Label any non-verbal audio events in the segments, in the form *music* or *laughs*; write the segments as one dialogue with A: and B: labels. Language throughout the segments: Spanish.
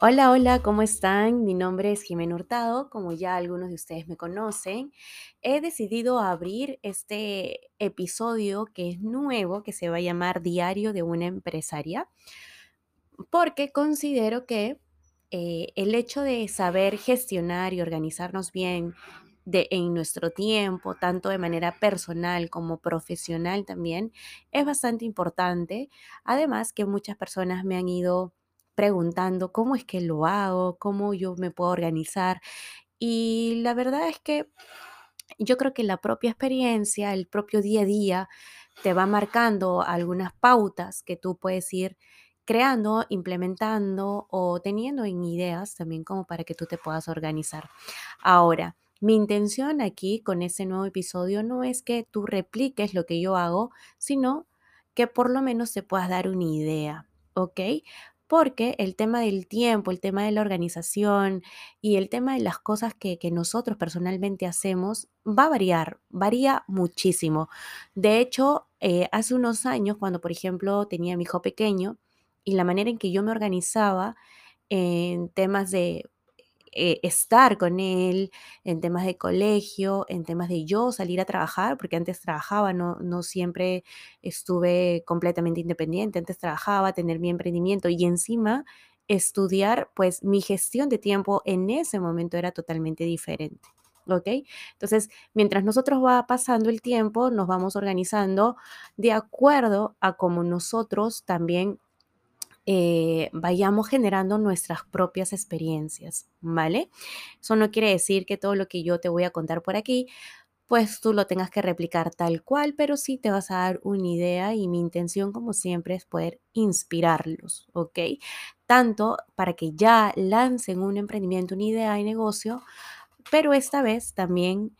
A: Hola, hola, ¿cómo están? Mi nombre es Jimena Hurtado, como ya algunos de ustedes me conocen. He decidido abrir este episodio que es nuevo, que se va a llamar Diario de una empresaria, porque considero que eh, el hecho de saber gestionar y organizarnos bien de, en nuestro tiempo, tanto de manera personal como profesional también, es bastante importante. Además que muchas personas me han ido preguntando cómo es que lo hago, cómo yo me puedo organizar. Y la verdad es que yo creo que la propia experiencia, el propio día a día, te va marcando algunas pautas que tú puedes ir creando, implementando o teniendo en ideas también como para que tú te puedas organizar. Ahora, mi intención aquí con este nuevo episodio no es que tú repliques lo que yo hago, sino que por lo menos te puedas dar una idea, ¿ok? Porque el tema del tiempo, el tema de la organización y el tema de las cosas que, nosotros personalmente hacemos va a variar, varía muchísimo. De hecho, eh, hace unos años, cuando por ejemplo tenía mi hijo pequeño y la manera en que yo me organizaba en temas de eh, estar con él, en temas de colegio, en temas de yo salir a trabajar, porque antes trabajaba, no, no siempre estuve completamente independiente, antes trabajaba, tener mi emprendimiento y encima estudiar, pues mi gestión de tiempo en ese momento era totalmente diferente. ¿Ok? Entonces, mientras nosotros va pasando el tiempo, nos vamos organizando de acuerdo a cómo nosotros también eh, vayamos generando nuestras propias experiencias, ¿vale? Eso no quiere decir que todo lo que yo te voy a contar por aquí, pues tú lo tengas que replicar tal cual, pero sí te vas a dar una idea y mi intención, como siempre, es poder inspirarlos, ¿ok? Tanto para que ya lancen un emprendimiento, una idea de negocio, pero esta vez también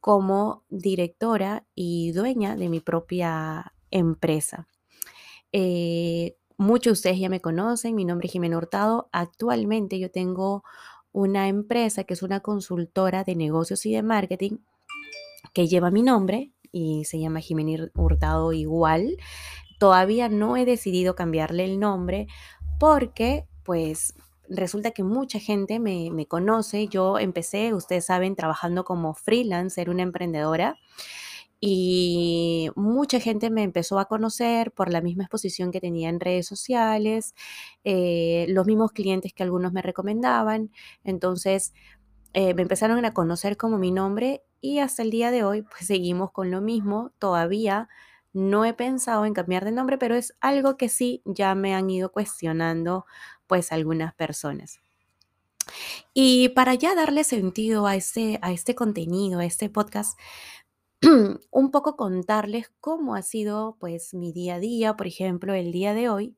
A: como directora y dueña de mi propia empresa. Eh, muchos de ustedes ya me conocen, mi nombre es Jimena Hurtado. Actualmente yo tengo una empresa que es una consultora de negocios y de marketing que lleva mi nombre y se llama Jimena Hurtado igual. Todavía no he decidido cambiarle el nombre porque pues resulta que mucha gente me, me conoce. Yo empecé, ustedes saben, trabajando como freelancer, una emprendedora y mucha gente me empezó a conocer por la misma exposición que tenía en redes sociales, eh, los mismos clientes que algunos me recomendaban. Entonces, eh, me empezaron a conocer como mi nombre y hasta el día de hoy, pues seguimos con lo mismo. Todavía no he pensado en cambiar de nombre, pero es algo que sí ya me han ido cuestionando, pues algunas personas. Y para ya darle sentido a a este contenido, a este podcast, *clears throat* un poco contarles cómo ha sido pues mi día a día, por ejemplo, el día de hoy.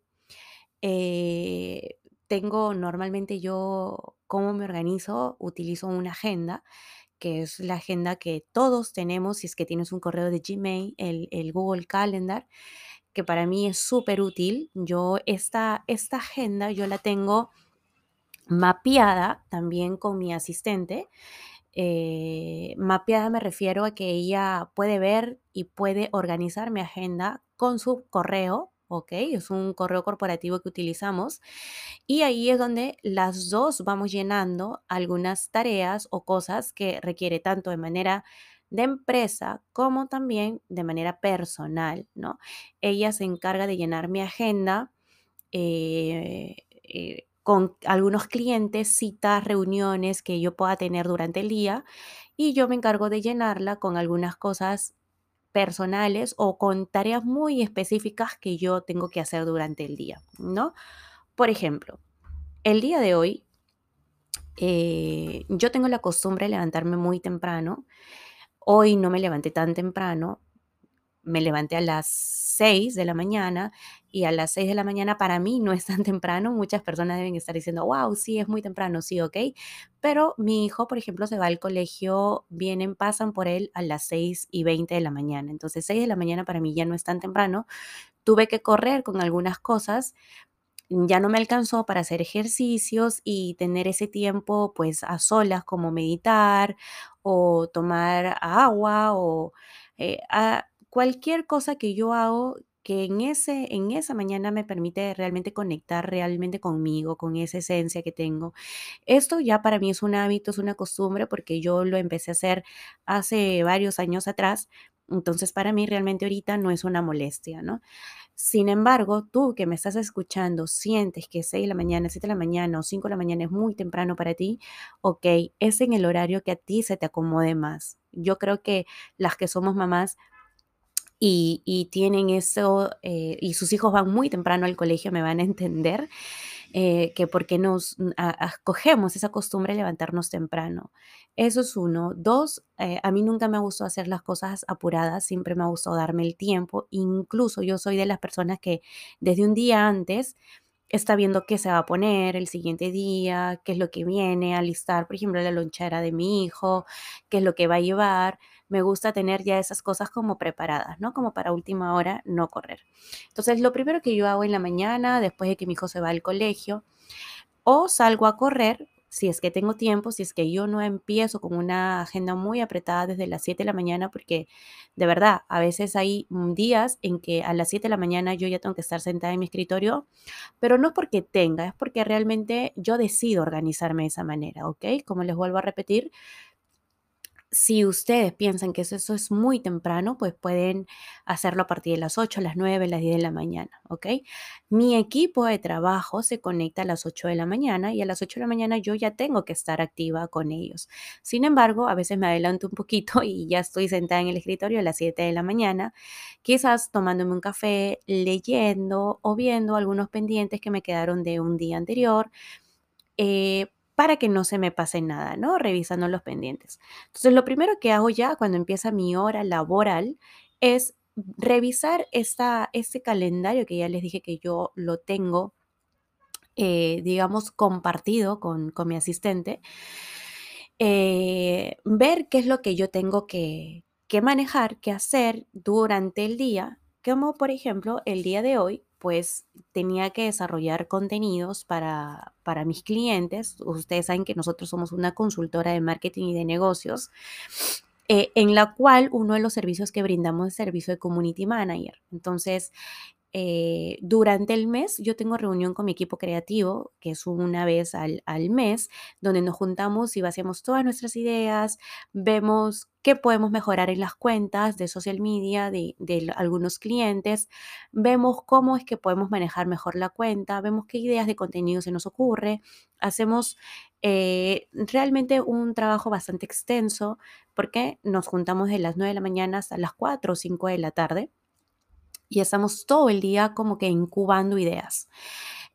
A: eh, tengo normalmente yo, cómo me organizo, utilizo una agenda, que es la agenda que todos tenemos, si es que tienes un correo de Gmail, el, el Google Calendar, que para mí es súper útil. Yo esta, esta agenda yo la tengo mapeada también con mi asistente eh, mapeada me refiero a que ella puede ver y puede organizar mi agenda con su correo, ¿ok? Es un correo corporativo que utilizamos y ahí es donde las dos vamos llenando algunas tareas o cosas que requiere tanto de manera de empresa como también de manera personal, ¿no? Ella se encarga de llenar mi agenda. eh, eh, con algunos clientes, citas, reuniones que yo pueda tener durante el día y yo me encargo de llenarla con algunas cosas personales o con tareas muy específicas que yo tengo que hacer durante el día, ¿no? Por ejemplo, el día de hoy eh, yo tengo la costumbre de levantarme muy temprano. Hoy no me levanté tan temprano, me levanté a las 6 de la mañana y a las 6 de la mañana para mí no es tan temprano. Muchas personas deben estar diciendo, wow, sí, es muy temprano, sí, ok. Pero mi hijo, por ejemplo, se va al colegio, vienen, pasan por él a las 6 y 20 de la mañana. Entonces, 6 de la mañana para mí ya no es tan temprano. Tuve que correr con algunas cosas. Ya no me alcanzó para hacer ejercicios y tener ese tiempo pues a solas como meditar o tomar agua o eh, cualquier cosa que yo hago que en, ese, en esa mañana me permite realmente conectar realmente conmigo, con esa esencia que tengo. Esto ya para mí es un hábito, es una costumbre porque yo lo empecé a hacer hace varios años atrás. Entonces para mí realmente ahorita no es una molestia, ¿no? Sin embargo, tú que me estás escuchando, sientes que 6 de la mañana, 7 de la mañana o 5 de la mañana es muy temprano para ti, ok, es en el horario que a ti se te acomode más. Yo creo que las que somos mamás y, tienen eso, eh, y sus hijos van muy temprano al colegio, me van a entender eh, que porque nos acogemos esa costumbre de levantarnos temprano. Eso es uno. Dos, eh, a mí nunca me gustado hacer las cosas apuradas, siempre me ha gustado darme el tiempo. Incluso yo soy de las personas que desde un día antes está viendo qué se va a poner el siguiente día, qué es lo que viene, alistar, por ejemplo, la lonchera de mi hijo, qué es lo que va a llevar. Me gusta tener ya esas cosas como preparadas, ¿no? Como para última hora no correr. Entonces, lo primero que yo hago en la mañana, después de que mi hijo se va al colegio, o salgo a correr si es que tengo tiempo, si es que yo no empiezo con una agenda muy apretada desde las 7 de la mañana, porque de verdad, a veces hay mm, días en que a las 7 de la mañana yo ya tengo que estar sentada en mi escritorio, pero no porque tenga, es porque realmente yo decido organizarme de esa manera, ¿ok? Como les vuelvo a repetir, si ustedes piensan que eso, es muy temprano, pues pueden hacerlo a partir de las 8, las 9, las 10 de la mañana, ¿ok? Mi equipo de trabajo se conecta a las 8 de la mañana y a las 8 de la mañana yo ya tengo que estar activa con ellos. Sin embargo, a veces me adelanto un poquito *laughs* y ya estoy sentada en el escritorio a las 7 de la mañana, quizás tomándome un café, leyendo o viendo algunos pendientes que me quedaron de un día anterior. Eh, para que no se me pase nada, ¿no? Revisando los pendientes. Entonces, lo primero que hago ya cuando empieza mi hora laboral es revisar esta, este calendario que ya les dije que yo lo tengo, eh, digamos, compartido con, mi asistente. Eh, ver qué es lo que yo tengo que, que manejar, que hacer durante el día, como por ejemplo el día de hoy pues tenía que desarrollar contenidos para, para mis clientes. Ustedes saben que nosotros somos una consultora de marketing y de negocios. Eh, en la cual uno de los servicios que brindamos es servicio de community manager. Entonces, eh, durante el mes yo tengo reunión con mi equipo creativo, que es una vez al, mes, donde nos juntamos y vaciamos todas nuestras ideas, vemos qué podemos mejorar en las cuentas de social media de, algunos clientes, vemos cómo es que podemos manejar mejor la cuenta, vemos qué ideas de contenido se nos ocurre, hacemos eh, realmente un trabajo bastante extenso porque nos juntamos de las 9 de la mañana hasta las 4 o 5 de la tarde y estamos todo el día como que incubando ideas.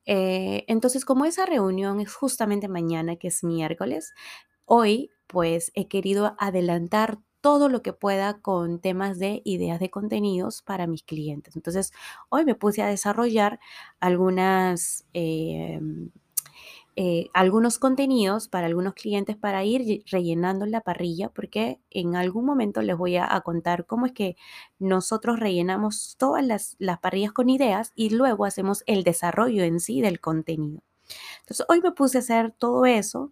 A: Eh, entonces, como esa reunión es justamente mañana, que es miércoles, hoy pues he querido adelantar todo lo que pueda con temas de ideas de contenidos para mis clientes. Entonces, hoy me puse a desarrollar algunas... Em, eh, algunos contenidos para algunos clientes para ir rellenando la parrilla, porque en algún momento les voy a, contar cómo es que nosotros rellenamos todas las, parrillas con ideas y luego hacemos el desarrollo en sí del contenido. Entonces, hoy me puse a hacer todo eso.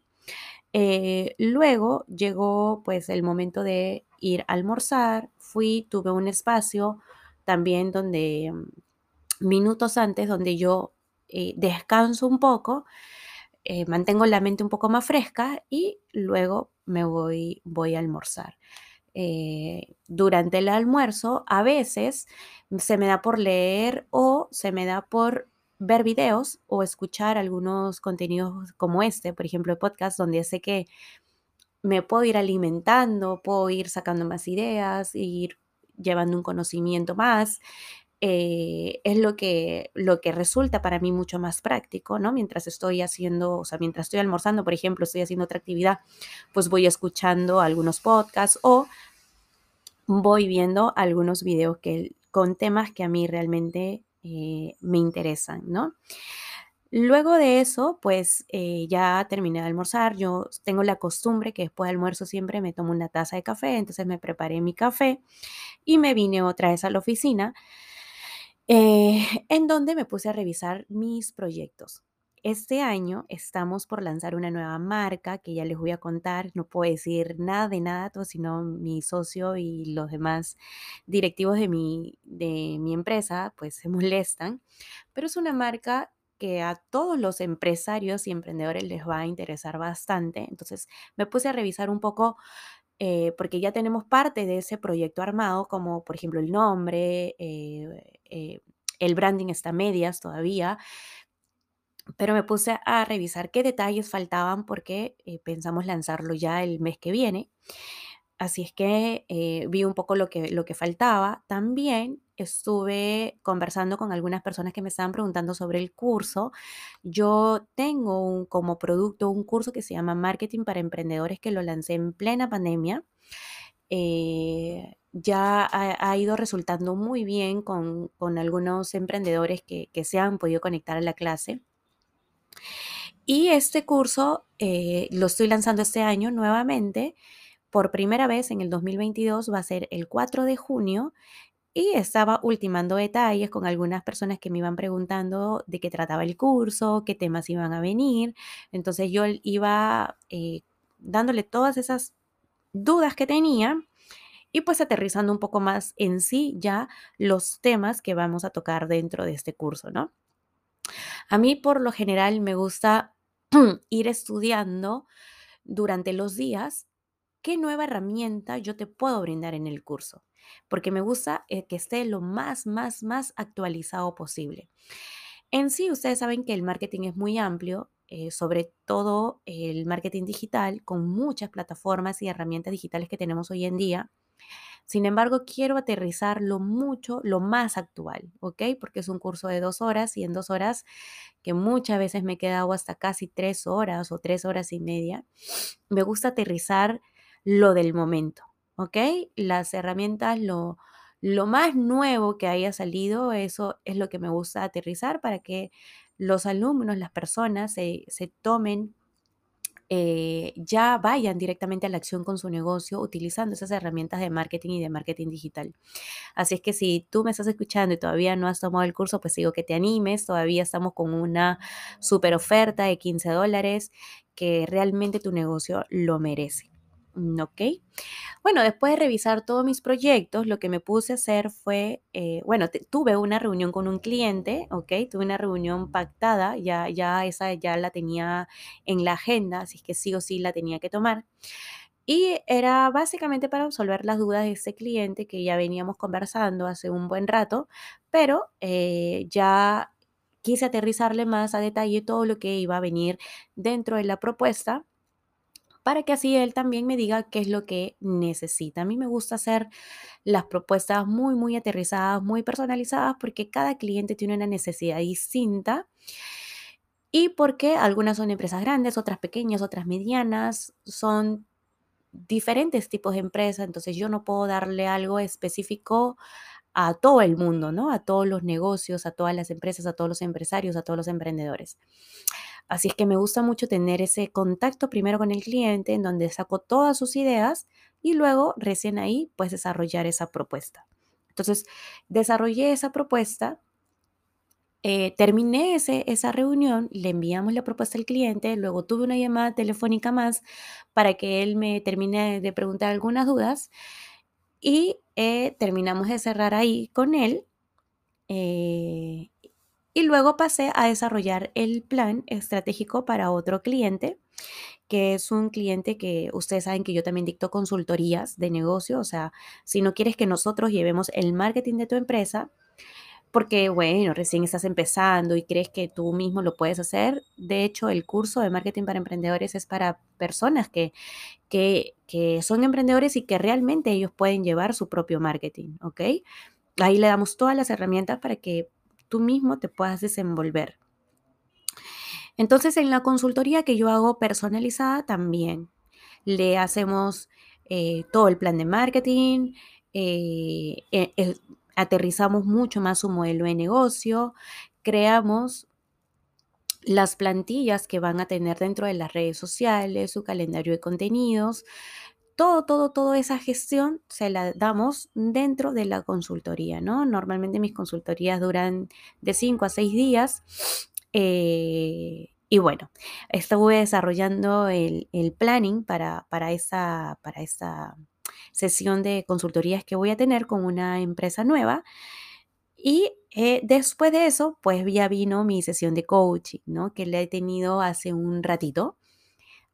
A: Eh, luego llegó pues el momento de ir a almorzar, fui, tuve un espacio también donde mm, minutos antes donde yo eh, descanso un poco eh, mantengo la mente un poco más fresca y luego me voy, voy a almorzar. Eh, durante el almuerzo a veces se me da por leer o se me da por ver videos o escuchar algunos contenidos como este, por ejemplo, podcast, donde sé que me puedo ir alimentando, puedo ir sacando más ideas, ir llevando un conocimiento más. Eh, es lo que, lo que resulta para mí mucho más práctico, ¿no? Mientras estoy haciendo, o sea, mientras estoy almorzando, por ejemplo, estoy haciendo otra actividad, pues voy escuchando algunos podcasts o voy viendo algunos videos que, con temas que a mí realmente eh, me interesan, ¿no? Luego de eso, pues eh, ya terminé de almorzar. Yo tengo la costumbre que después de almuerzo siempre me tomo una taza de café, entonces me preparé mi café y me vine otra vez a la oficina. Eh, *laughs* en donde me puse a revisar mis proyectos. este año estamos por lanzar una nueva marca que ya les voy a contar. No puedo decir nada de nada, sino mi socio y los demás directivos de mi, de mi empresa, pues se *laughs* molestan. Pero es una marca que a todos los empresarios y emprendedores les va a interesar bastante. Entonces me puse a revisar un poco eh, porque ya tenemos parte de ese proyecto armado, como por ejemplo el nombre, eh, eh, el branding está medias todavía, pero me puse a revisar qué detalles faltaban porque pensamos lanzarlo ya el mes que viene. Así es que vi un poco lo que, lo que faltaba. También estuve conversando con algunas personas que me estaban preguntando sobre el curso. Yo tengo un, como producto un curso que se llama Marketing para Emprendedores que lo lancé en plena pandemia. Eh, ya ha, ido resultando muy bien con, algunos emprendedores que, se han podido conectar a la clase. Y este curso eh, lo estoy lanzando este año nuevamente. Por primera vez en el 2022 va a ser el 4 de junio y estaba ultimando detalles con algunas personas que me iban preguntando de qué trataba el curso, qué temas iban a venir. Entonces yo iba eh, dándole todas esas dudas que tenía y pues aterrizando un poco más en sí ya los temas que vamos a tocar dentro de este curso, ¿no? A mí por lo general me gusta *clears throat* ir estudiando durante los días qué nueva herramienta yo te puedo brindar en el curso porque me gusta eh, que esté lo más, más, más actualizado posible. En sí, ustedes saben que el marketing es muy amplio, eh, sobre todo el marketing digital, con muchas plataformas y herramientas digitales que tenemos hoy en día. Sin embargo, quiero aterrizarlo mucho, lo más actual, ¿ok? Porque es un curso de dos horas y en dos horas, que muchas veces me he quedado hasta casi tres horas o tres horas y media, me gusta aterrizar lo del momento, ¿ok? Las herramientas, lo, lo más nuevo que haya salido, eso es lo que me gusta aterrizar para que los alumnos, las personas se, tomen, eh, ya vayan directamente a la acción con su negocio utilizando esas herramientas de marketing y de marketing digital. Así es que si tú me estás escuchando y todavía no has tomado el curso, pues digo que te animes. Todavía estamos con una super oferta de 15 dólares que realmente tu negocio lo merece. Mm, ¿Ok? Bueno, después de revisar todos mis proyectos, lo que me puse a hacer fue, eh, bueno, tuve una reunión con un cliente, ¿ok? Tuve una reunión pactada, ya, ya esa ya la tenía en la agenda, así que sí o sí la tenía que tomar. Y era básicamente para resolver las dudas de ese cliente que ya veníamos conversando hace un buen rato, pero eh, ya quise aterrizarle más a detalle todo lo que iba a venir dentro de la propuesta para que así él también me diga qué es lo que necesita. A mí me gusta hacer las propuestas muy, muy aterrizadas, muy personalizadas, porque cada cliente tiene una necesidad distinta y porque algunas son empresas grandes, otras pequeñas, otras medianas, son diferentes tipos de empresas, entonces yo no puedo darle algo específico a todo el mundo, ¿no? A todos los negocios, a todas las empresas, a todos los empresarios, a todos los emprendedores. Así es que me gusta mucho tener ese contacto primero con el cliente en donde saco todas sus ideas y luego recién ahí pues desarrollar esa propuesta. Entonces, desarrollé esa propuesta, eh, terminé ese, esa reunión, le enviamos la propuesta al cliente, luego tuve una llamada telefónica más para que él me termine de preguntar algunas dudas y eh, terminamos de cerrar ahí con él. Eh, y luego pasé a desarrollar el plan estratégico para otro cliente, que es un cliente que ustedes saben que yo también dicto consultorías de negocio. O sea, si no quieres que nosotros llevemos el marketing de tu empresa, porque bueno, recién estás empezando y crees que tú mismo lo puedes hacer. De hecho, el curso de marketing para emprendedores es para personas que, que, que son emprendedores y que realmente ellos pueden llevar su propio marketing, ¿ok? Ahí le damos todas las herramientas para que tú mismo te puedas desenvolver. Entonces, en la consultoría que yo hago personalizada también le hacemos eh, todo el plan de marketing, eh, eh, aterrizamos mucho más su modelo de negocio, creamos las plantillas que van a tener dentro de las redes sociales, su calendario de contenidos, todo, todo, toda esa gestión se la damos dentro de la consultoría, ¿no? Normalmente mis consultorías duran de 5 a 6 días. Eh, Y bueno, estuve desarrollando el, planning para, para, esa, para esa sesión de consultorías que voy a tener con una empresa nueva. Y eh, después de eso, pues ya vino mi sesión de coaching, ¿no? Que la he tenido hace un ratito.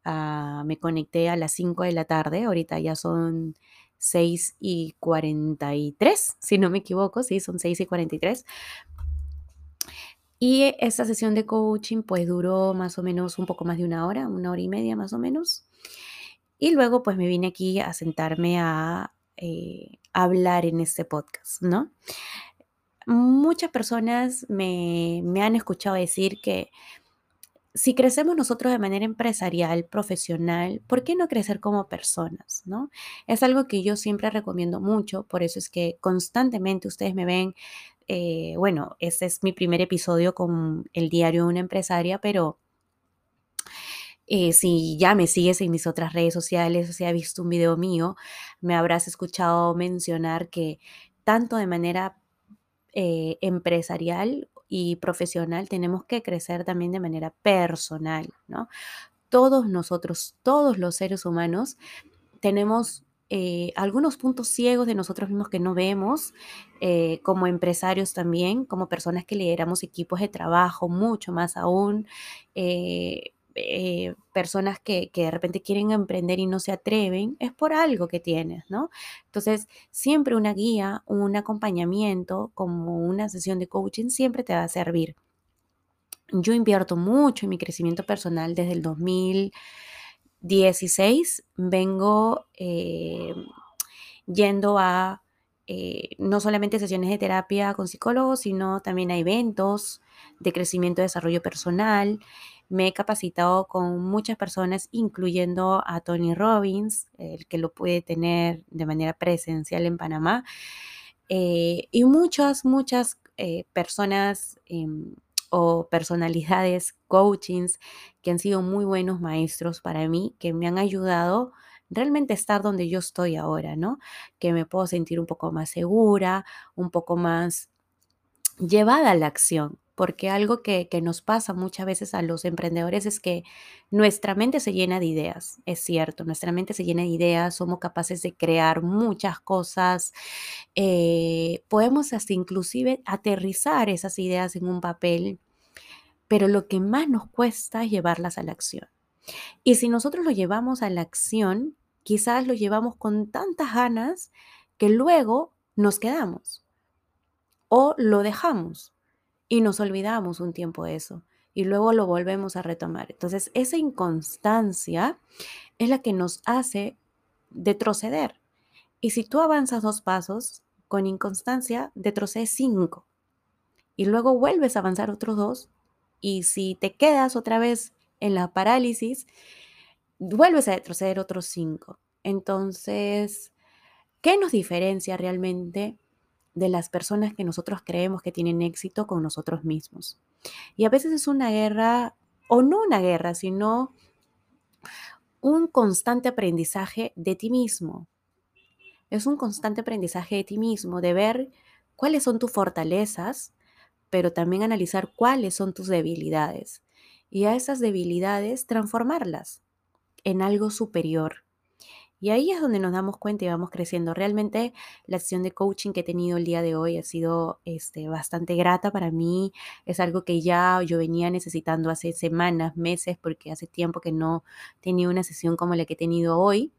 A: Ah, me conecté a las 5 de la tarde, ahorita ya son 6 y 43, si no me equivoco, sí, son 6 y 43. Y esta sesión de coaching pues duró más o menos un poco más de una hora, una hora y media más o menos. Y luego pues me vine aquí a sentarme a eh, hablar en este podcast, ¿no? Muchas personas me, me han escuchado decir que si crecemos nosotros de manera empresarial, profesional, ¿por qué no crecer como personas? ¿no? Es algo que yo siempre recomiendo mucho, por eso es que constantemente ustedes me ven, eh, bueno, este es mi primer episodio con el diario de una empresaria, pero eh, si ya me sigues en mis otras redes sociales o si has visto un video mío, me habrás escuchado mencionar que tanto de manera eh, empresarial y profesional, tenemos que crecer también de manera personal, ¿no? Todos nosotros, todos los seres humanos, tenemos eh, algunos puntos ciegos de nosotros mismos que no vemos, eh, como empresarios también, como personas que lideramos equipos de trabajo, mucho más aún. Eh, eh, personas que, de repente quieren emprender y no se atreven, es por algo que tienes, ¿no? Entonces, siempre una guía, un acompañamiento, como una sesión de coaching, siempre te va a servir. Yo invierto mucho en mi crecimiento personal desde el 2016. Vengo eh, yendo a eh, no solamente sesiones de terapia con psicólogos, sino también a eventos de crecimiento y desarrollo personal me he capacitado con muchas personas, incluyendo a Tony Robbins, el que lo puede tener de manera presencial en Panamá, eh, y muchas, muchas eh, personas em, o personalidades, coachings, que han sido muy buenos maestros para mí, que me han ayudado realmente estar donde yo estoy ahora, ¿no? Que me puedo sentir un poco más segura, un poco más llevada a la acción porque algo que, nos pasa muchas veces a los emprendedores es que nuestra mente se llena de ideas, es cierto, nuestra mente se llena de ideas, somos capaces de crear muchas cosas, eh, podemos hasta inclusive aterrizar esas ideas en un papel, pero lo que más nos cuesta es llevarlas a la acción. Y si nosotros lo llevamos a la acción, quizás lo llevamos con tantas ganas que luego nos quedamos o lo dejamos y nos olvidamos un tiempo de eso y luego lo volvemos a retomar. Entonces, esa inconstancia es la que nos hace retroceder. Y si tú avanzas dos pasos, con inconstancia, retrocedes cinco. Y luego vuelves a avanzar otros dos. Y si te quedas otra vez en la parálisis, vuelves a retroceder otros cinco. Entonces, ¿qué nos diferencia realmente de las personas que nosotros creemos que tienen éxito con nosotros mismos. Y a veces es una guerra, o no una guerra, sino un constante aprendizaje de ti mismo. Es un constante aprendizaje de ti mismo, de ver cuáles son tus fortalezas, pero también analizar cuáles son tus debilidades. Y a esas debilidades transformarlas en algo superior. Y ahí es donde nos damos cuenta y vamos creciendo. Realmente la sesión de coaching que he tenido el día de hoy ha sido este, bastante grata para mí. Es algo que ya yo venía necesitando hace semanas, meses, porque hace tiempo que no tenía una sesión como la que he tenido hoy.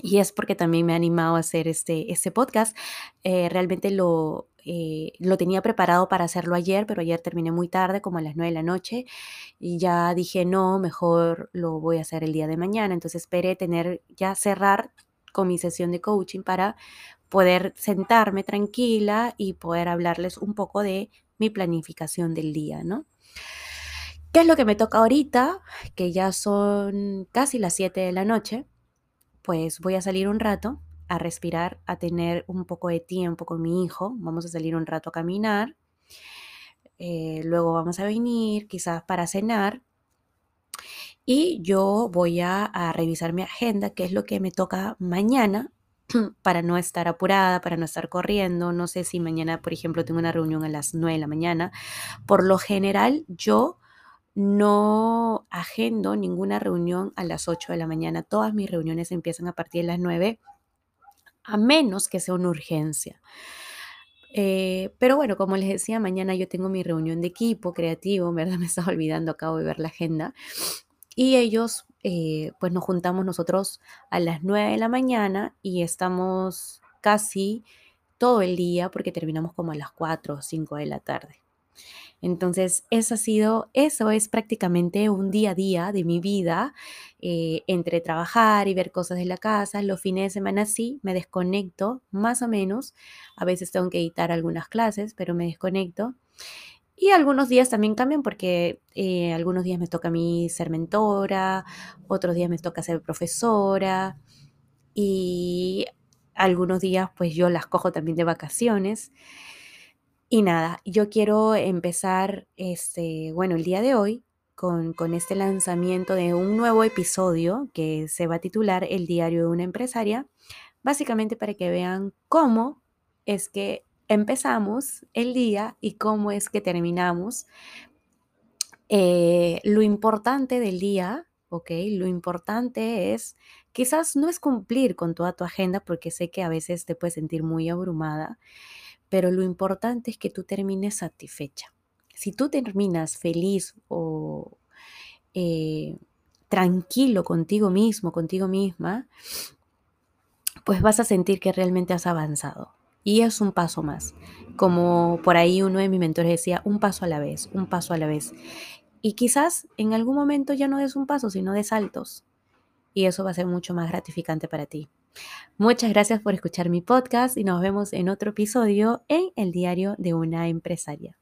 A: Y es porque también me ha animado a hacer este, este podcast. Eh, realmente lo, eh, lo tenía preparado para hacerlo ayer, pero ayer terminé muy tarde, como a las 9 de la noche, y ya dije, no, mejor lo voy a hacer el día de mañana. Entonces esperé tener, ya cerrar con mi sesión de coaching para poder sentarme tranquila y poder hablarles un poco de mi planificación del día, ¿no? ¿Qué es lo que me toca ahorita? Que ya son casi las 7 de la noche. Pues voy a salir un rato a respirar, a tener un poco de tiempo con mi hijo. Vamos a salir un rato a caminar. Eh, luego vamos a venir quizás para cenar. Y yo voy a, revisar mi agenda, qué es lo que me toca mañana, *clears throat* para no estar apurada, para no estar corriendo. No sé si mañana, por ejemplo, tengo una reunión a las 9 de la mañana. Por lo general, yo no agendo ninguna reunión a las 8 de la mañana. Todas mis reuniones empiezan a partir de las 9, a menos que sea una urgencia. Eh, pero bueno, como les decía, mañana yo tengo mi reunión de equipo creativo, ¿verdad? Me estaba *laughs* olvidando, acabo de ver la agenda. Y ellos, eh, pues nos juntamos nosotros a las 9 de la mañana y estamos casi todo el día porque terminamos como a las 4 o 5 de la tarde. Entonces, eso ha sido, eso es prácticamente un día a día de mi vida, eh, entre trabajar y ver cosas de la casa. Los fines de semana sí, me desconecto más o menos. A veces tengo que editar algunas clases, pero me desconecto. Y algunos días también cambian porque eh, algunos días me toca a mí ser mentora, otros días me toca ser profesora y algunos días pues yo las cojo también de vacaciones. Y nada, yo quiero empezar, este, bueno, el día de hoy con, con este lanzamiento de un nuevo episodio que se va a titular El diario de una empresaria, básicamente para que vean cómo es que empezamos el día y cómo es que terminamos. Eh, lo importante del día, ¿ok? Lo importante es, quizás no es cumplir con toda tu agenda, porque sé que a veces te puedes sentir muy abrumada, pero lo importante es que tú termines satisfecha. Si tú terminas feliz o eh, tranquilo contigo mismo, contigo misma, pues vas a sentir que realmente has avanzado. Y es un paso más. Como por ahí uno de mis mentores decía, un paso a la vez, un paso a la vez. Y quizás en algún momento ya no des un paso, sino de saltos. Y eso va a ser mucho más gratificante para ti. Muchas gracias por escuchar mi podcast y nos vemos en otro episodio en el diario de una empresaria.